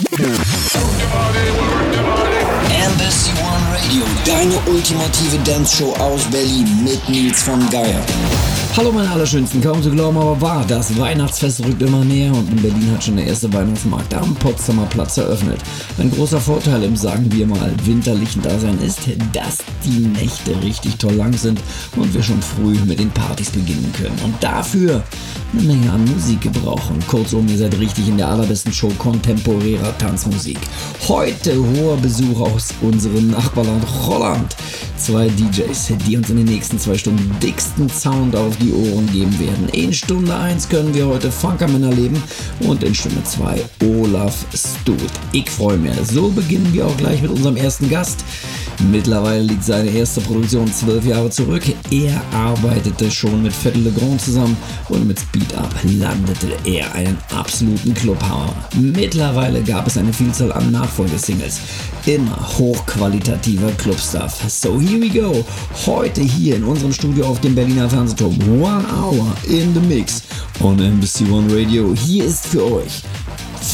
Deine ultimative Dance-Show aus Berlin mit Nils von Geier. Hallo meine Allerschönsten, kaum zu glauben, aber wahr, das Weihnachtsfest rückt immer näher und in Berlin hat schon der erste Weihnachtsmarkt am Potsdamer Platz eröffnet. Ein großer Vorteil im, sagen wir mal, winterlichen Dasein ist, dass die Nächte richtig toll lang sind und wir schon früh mit den Partys beginnen können. Und dafür eine Menge an Musik gebrauchen. Kurzum, ihr seid richtig in der allerbesten Show kontemporärer Tanzmusik. Heute hoher Besuch aus unserem Nachbarland Holland. Zwei DJs, die uns in den nächsten zwei Stunden dicksten Sound auf die Ohren geben werden. In Stunde 1 können wir heute Funkerman erleben und in Stunde 2 Olaf Stut. Ich freue mich. So beginnen wir auch gleich mit unserem ersten Gast. Mittlerweile liegt seine erste Produktion zwölf Jahre zurück. Er arbeitete schon mit Fettel Legrand zusammen und mit Speed Up landete er einen absoluten Clubhammer. Mittlerweile gab es eine Vielzahl an Nachfolgesingles. Immer hochqualitativer Clubstuff. So here we go. Heute hier in unserem Studio auf dem Berliner Fernsehturm. One Hour in the Mix on Embassy One Radio. Hier ist für euch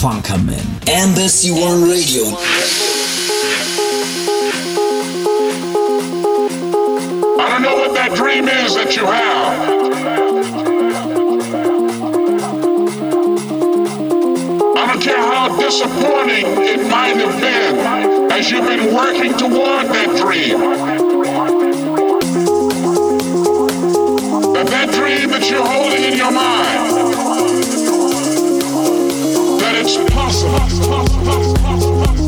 Funkerman. Embassy One Radio. I don't know what that dream is that you have. I don't care how disappointing it might have been as you've been working toward that dream. That that dream that you're holding in your mind, that it's possible.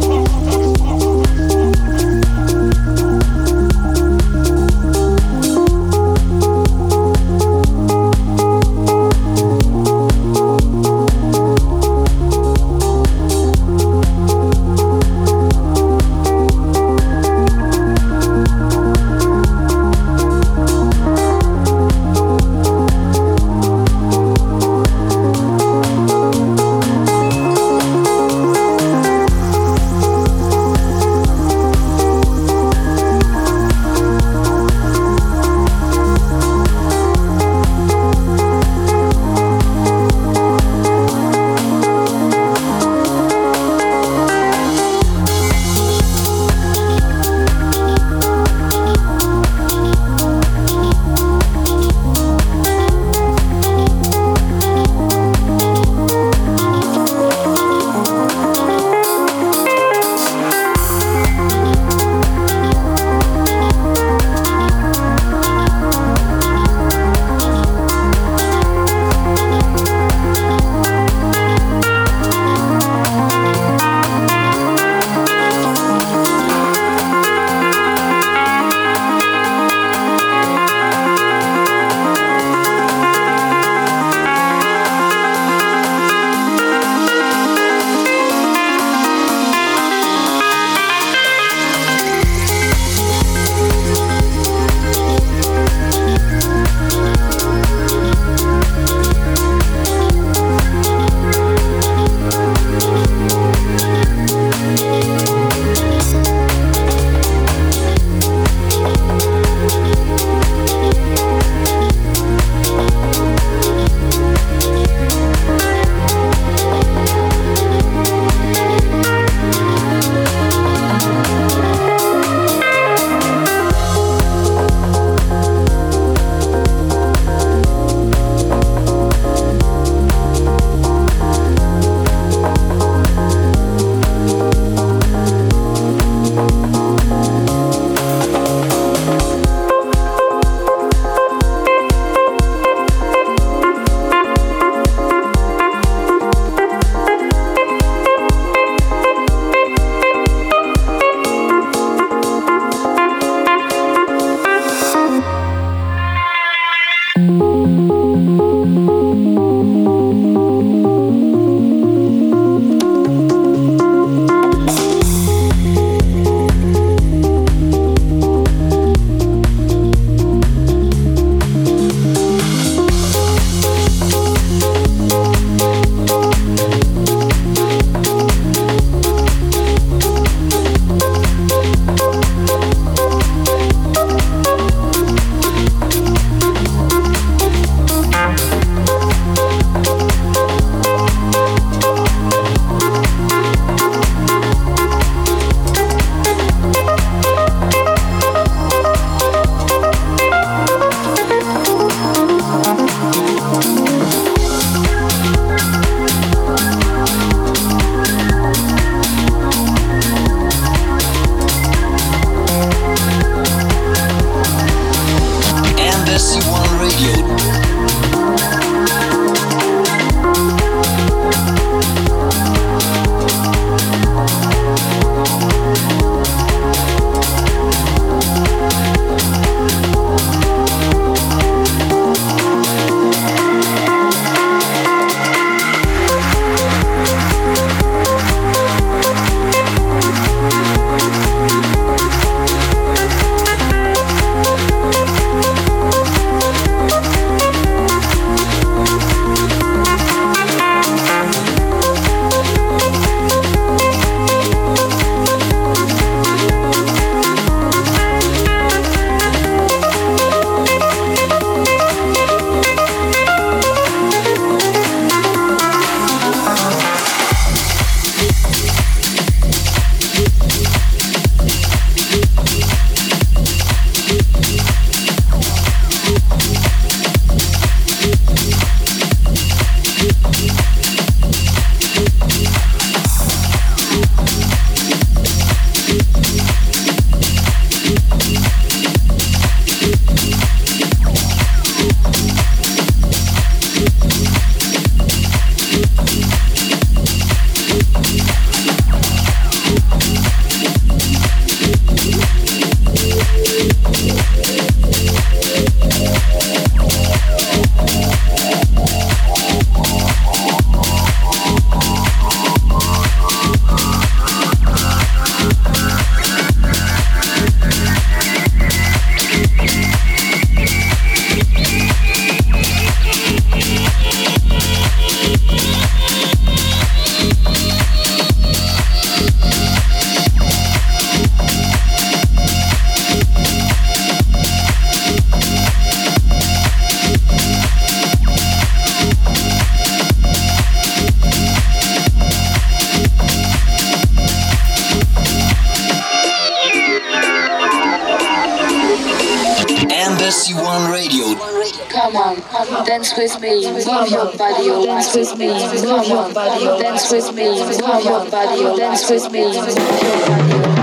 With me, move your body, dance with me, move your body, dance with me, move your body,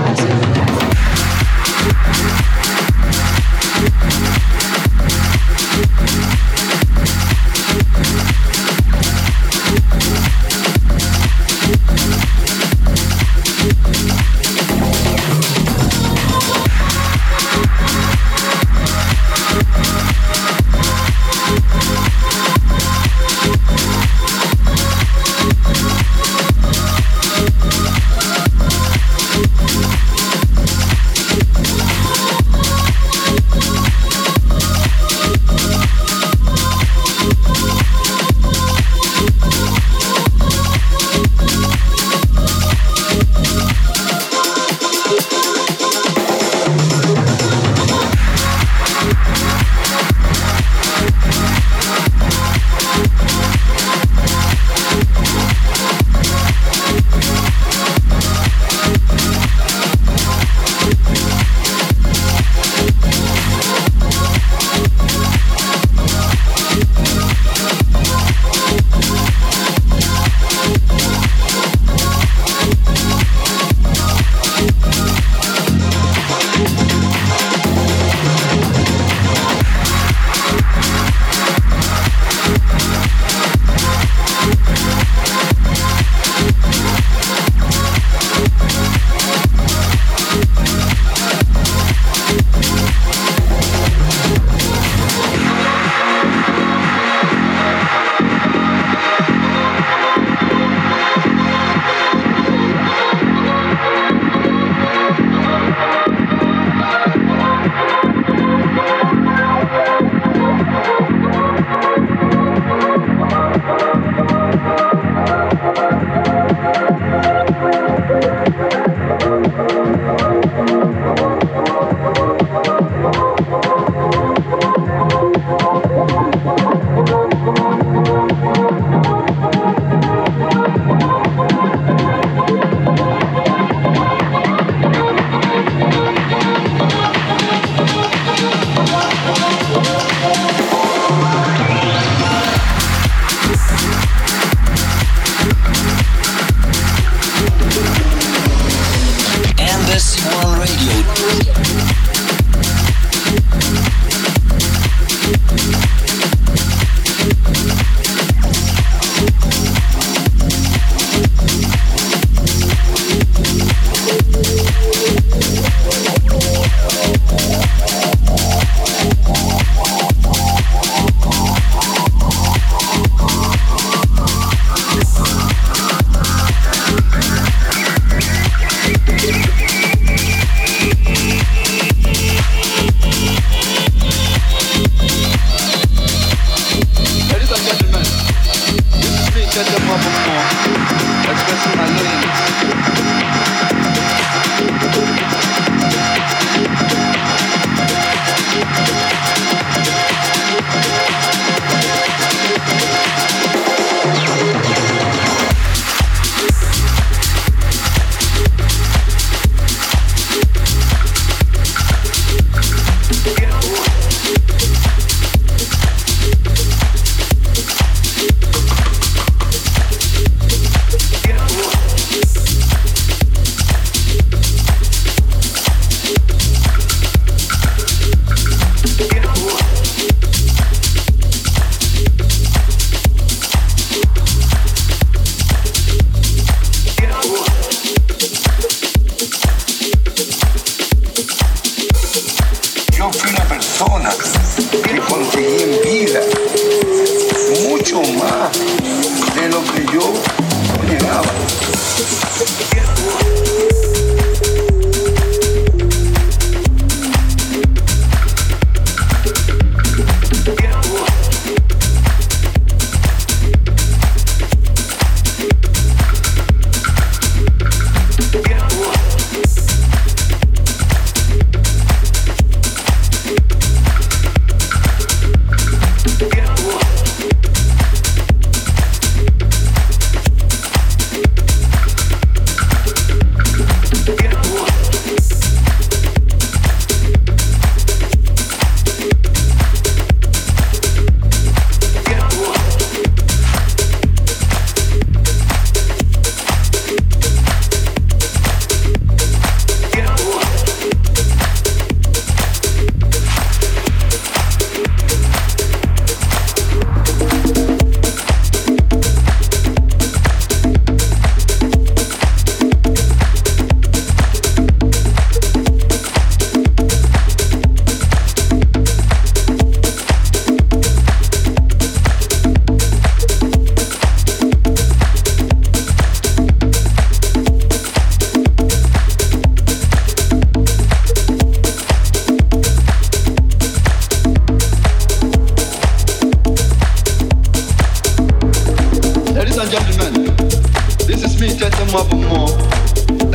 and more,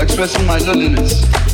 expressing my loneliness.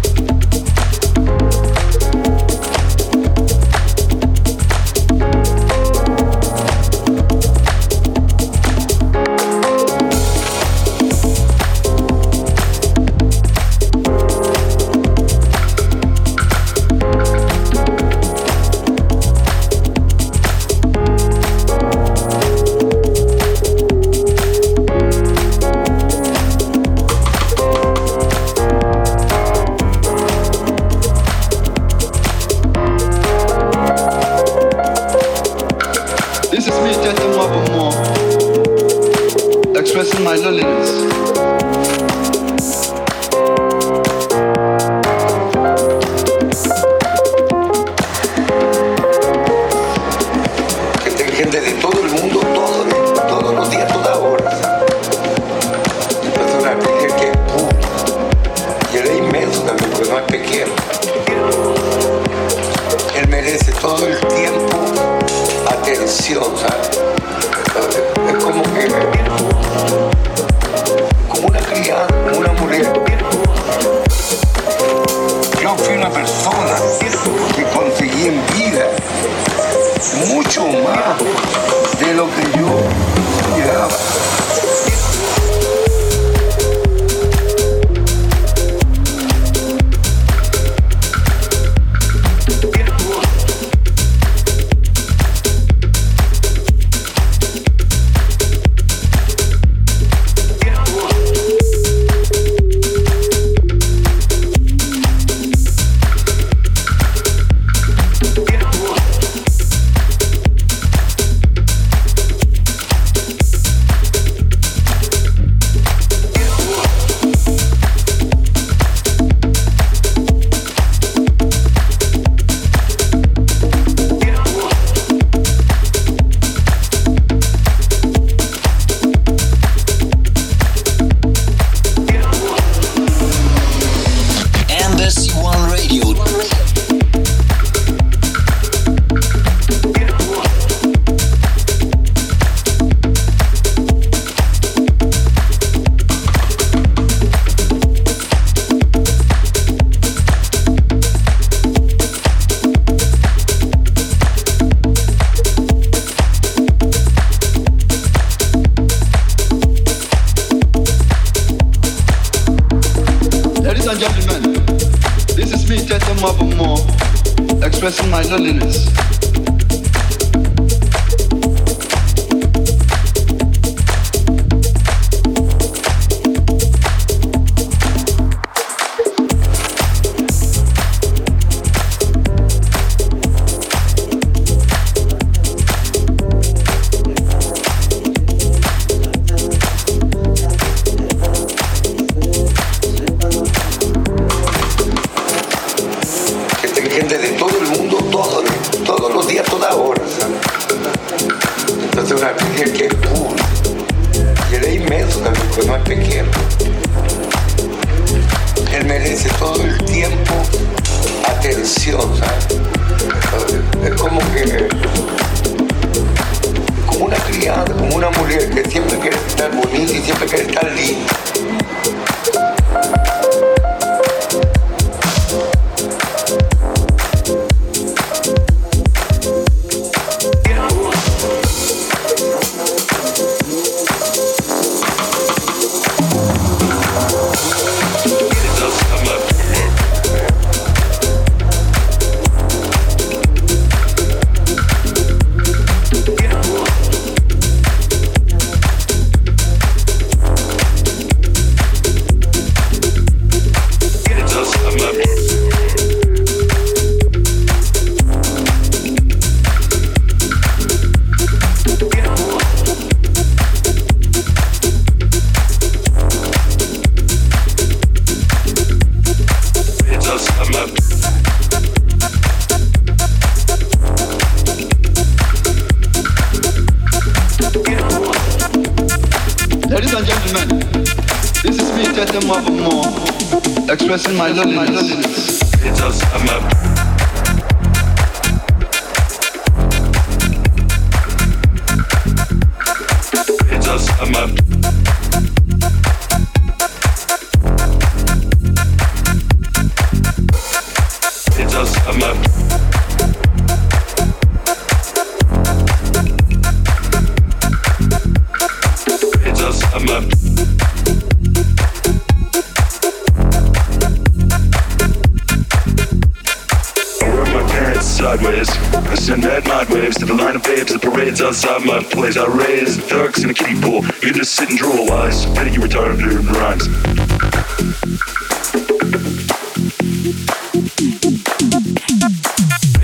Outside my place. I raise thugs in a kiddie pool. You just sit and drool spit at you retarded rhymes.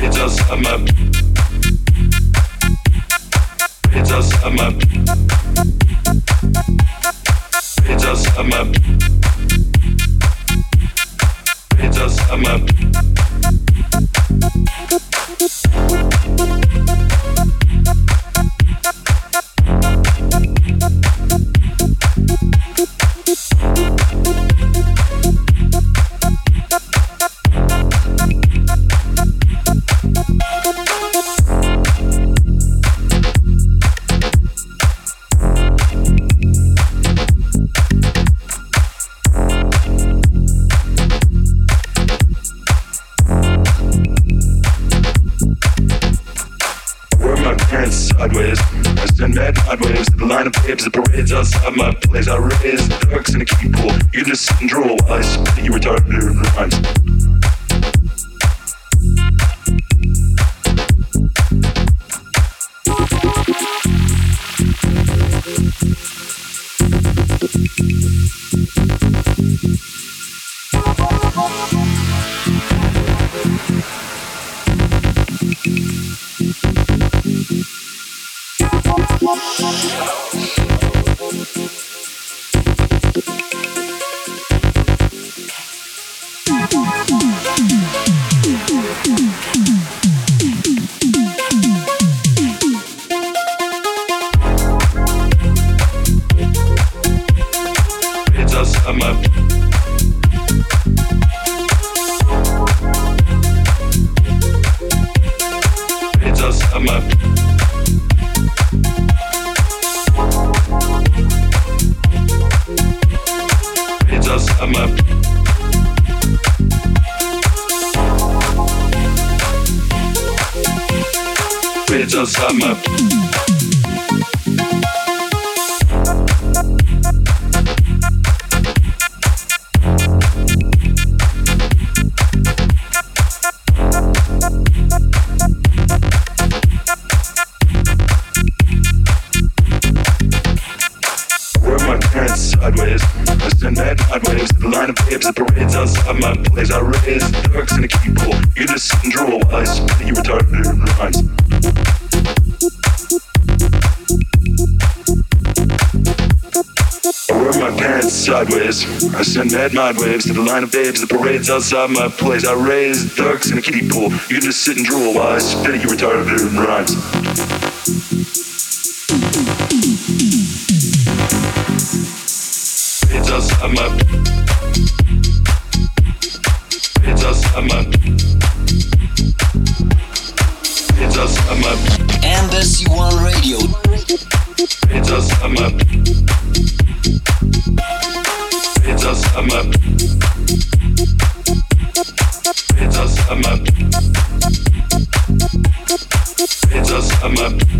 It's outside my. It's outside my. It's outside my. It's outside my. Wear parades outside my the babes, the parades outside my place. I raise ducks in a pool. You just sit and drool while I spit you retarded rhymes. I wear my pants sideways. I send mad mind waves to the line of babes, the parades outside my place. I raise ducks in a kiddie pool. You just sit and drool while I spit at you retarded rhymes. It's outside my. It's outside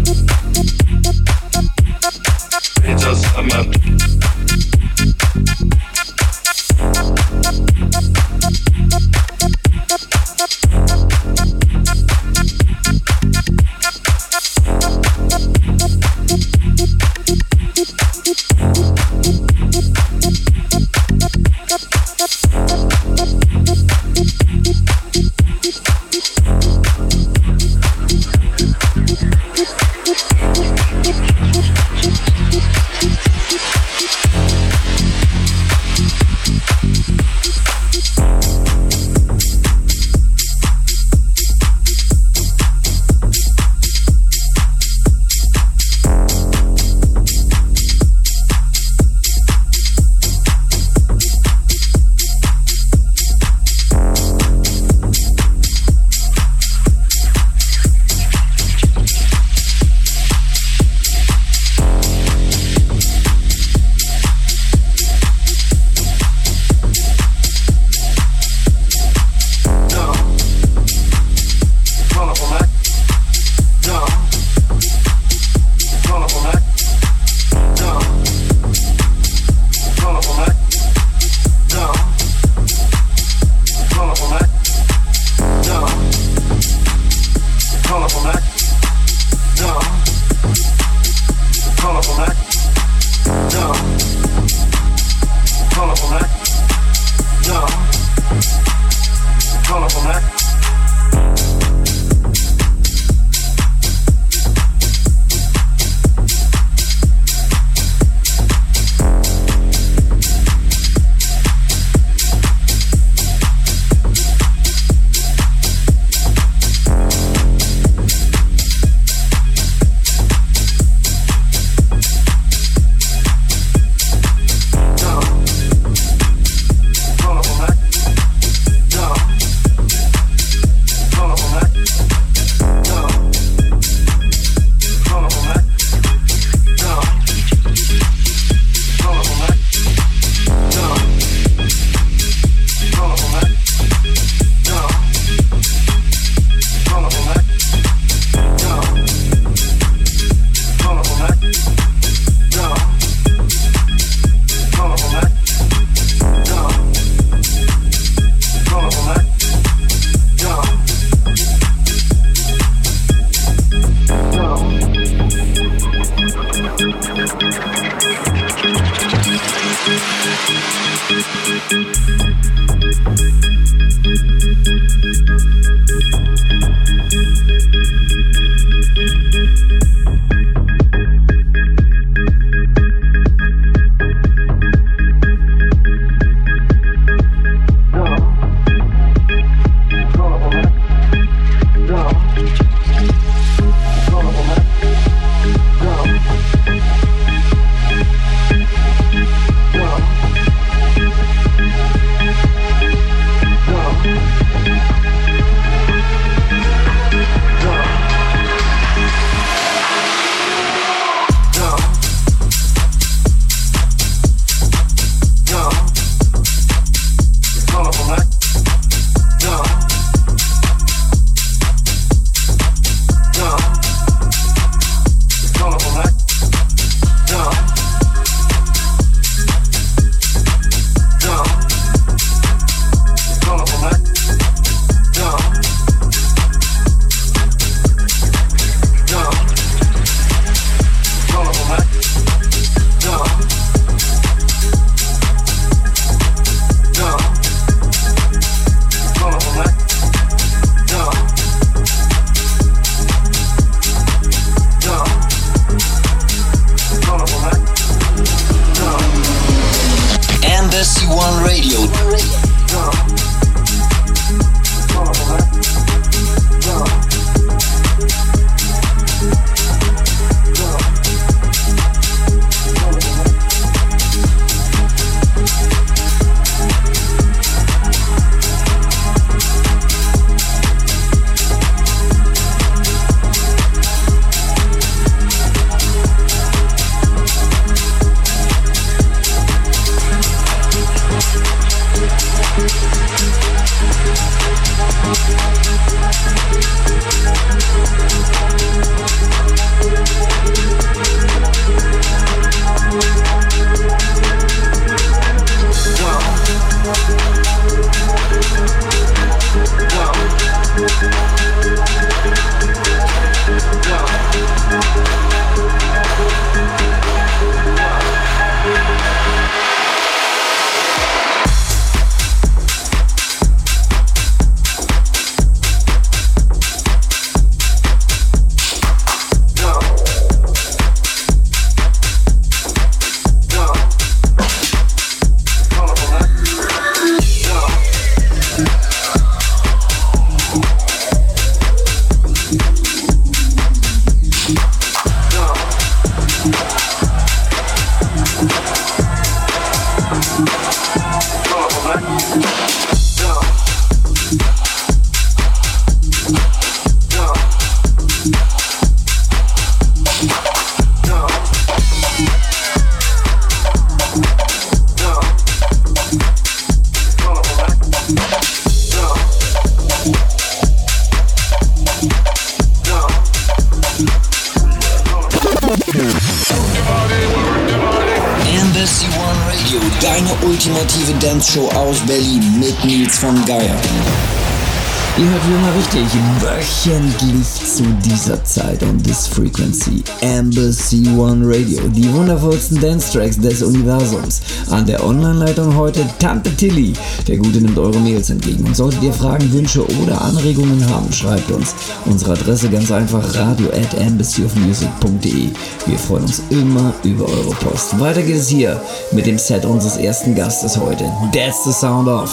Zeit on this frequency Embassy One Radio, die wundervollsten Dance-Tracks des Universums. An der Online-Leitung heute Tante Tilly. Der Gute nimmt eure Mails entgegen. Und solltet ihr Fragen, Wünsche oder Anregungen haben, schreibt uns. Unsere Adresse ganz einfach radio at embassyofmusic.de. Wir freuen uns immer über eure Post. Weiter geht es hier mit dem Set unseres ersten Gastes heute. That's the sound of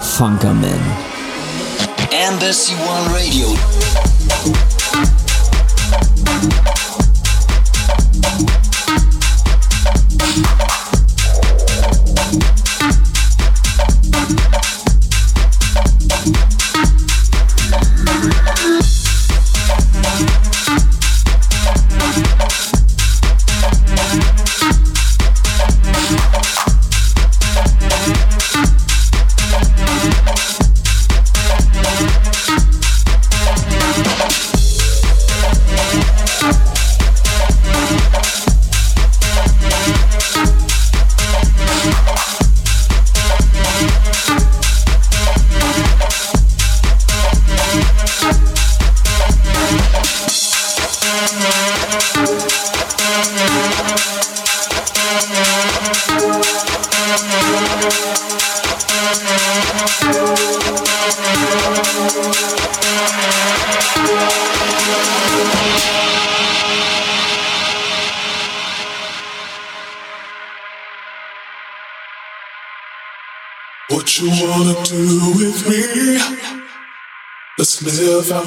Funkerman. Embassy One Radio. Thank you.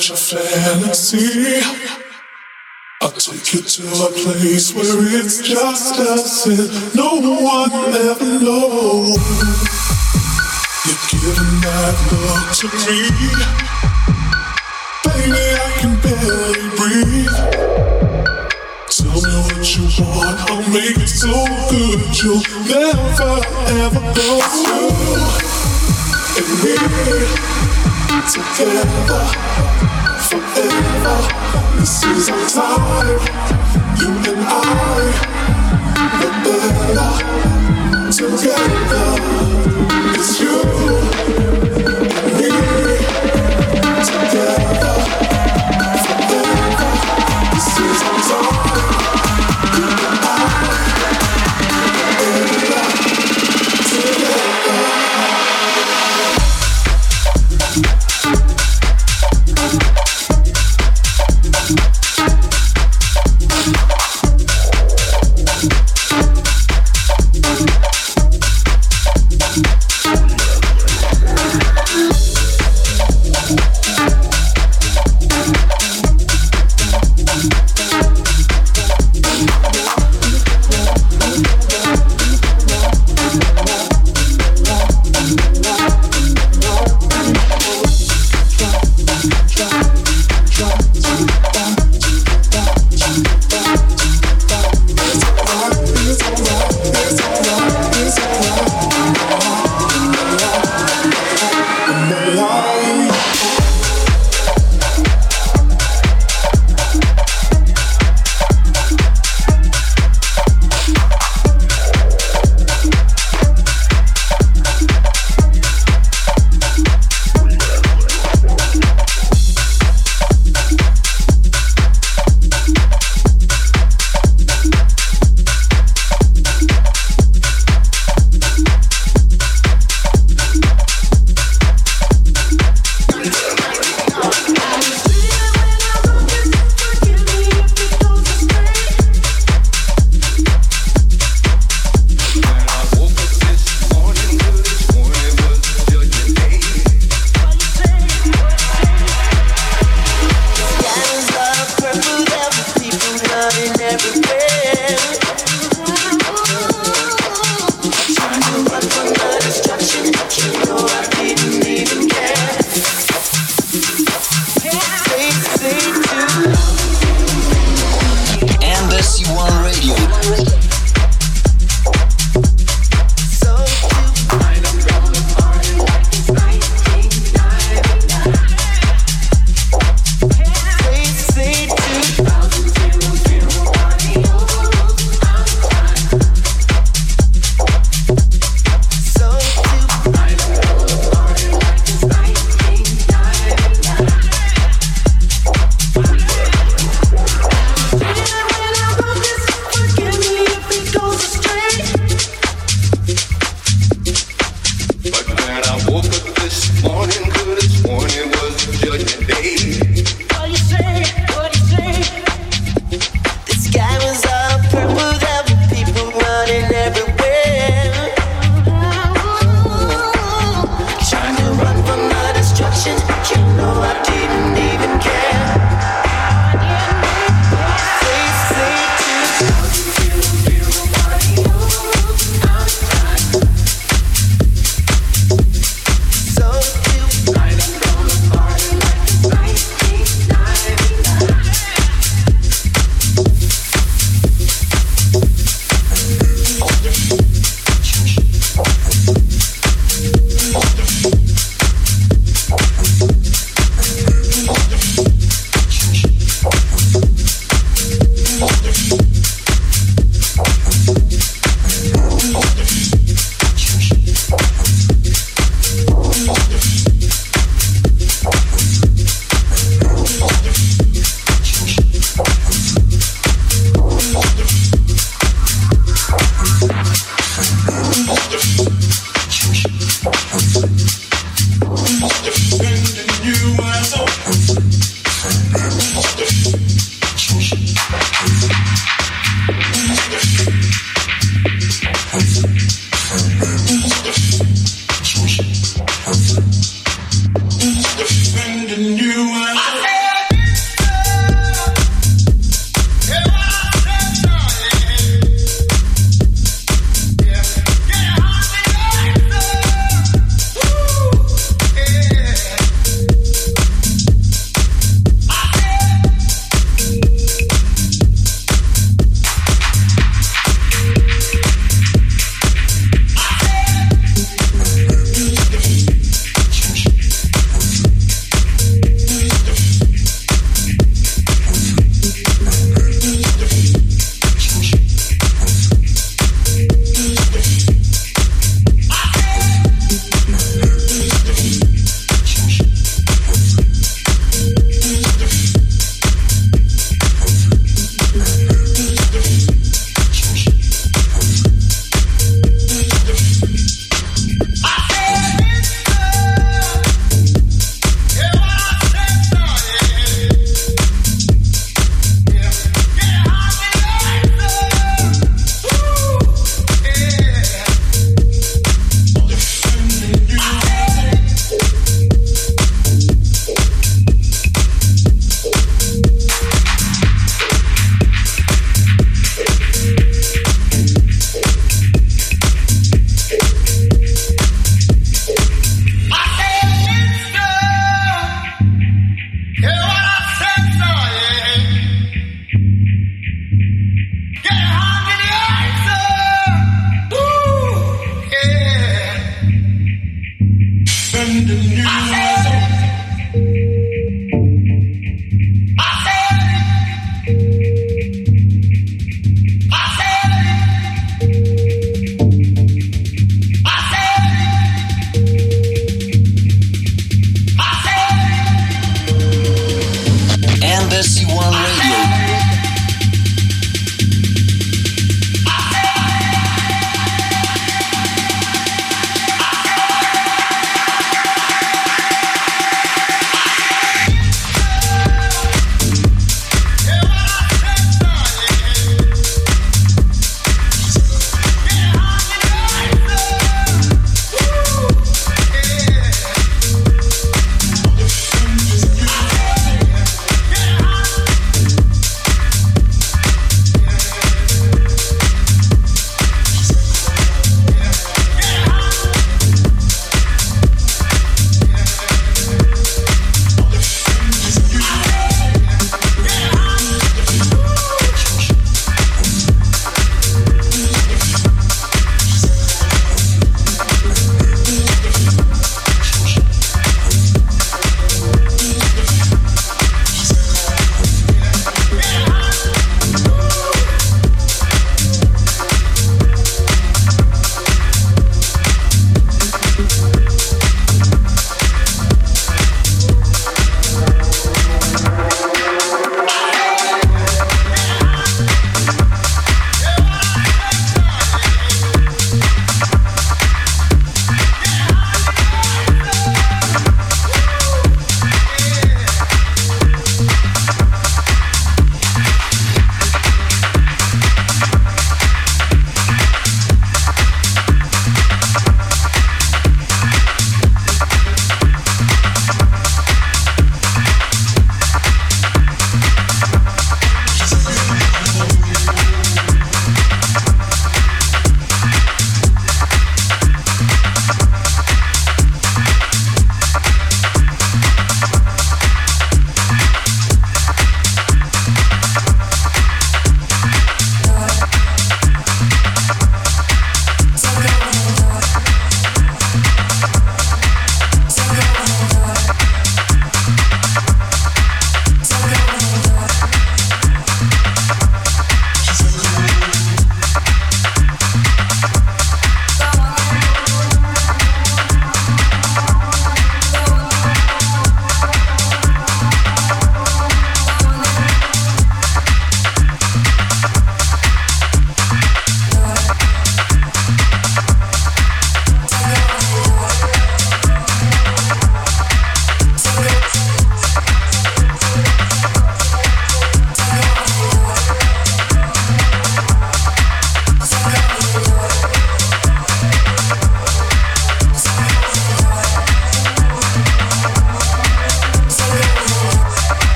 Out your fantasy. I'll take you to a place where it's just us and no one ever knows. You're giving that look to me. Baby, I can barely breathe. Tell me what you want, I'll make it so good you'll never ever go. And we together This is our time, you and I. We're better together.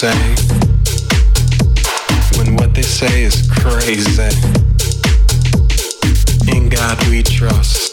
say when what they say is crazy. In God we trust.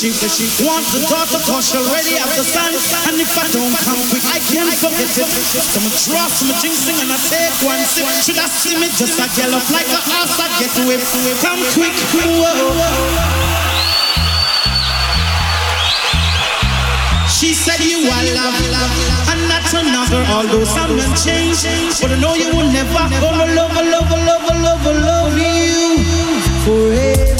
She, she wants the daughter cause she already have the son. And if I don't come quick, I can't forget it. Some drop, some jinxing, and I take one sip. Should I see me just a gallop like a horse I get whipped? Come quick, whoa. She said you are love, love, and not another. Although some men change, but I know you will never gonna love, love, love, love, love you forever. forever.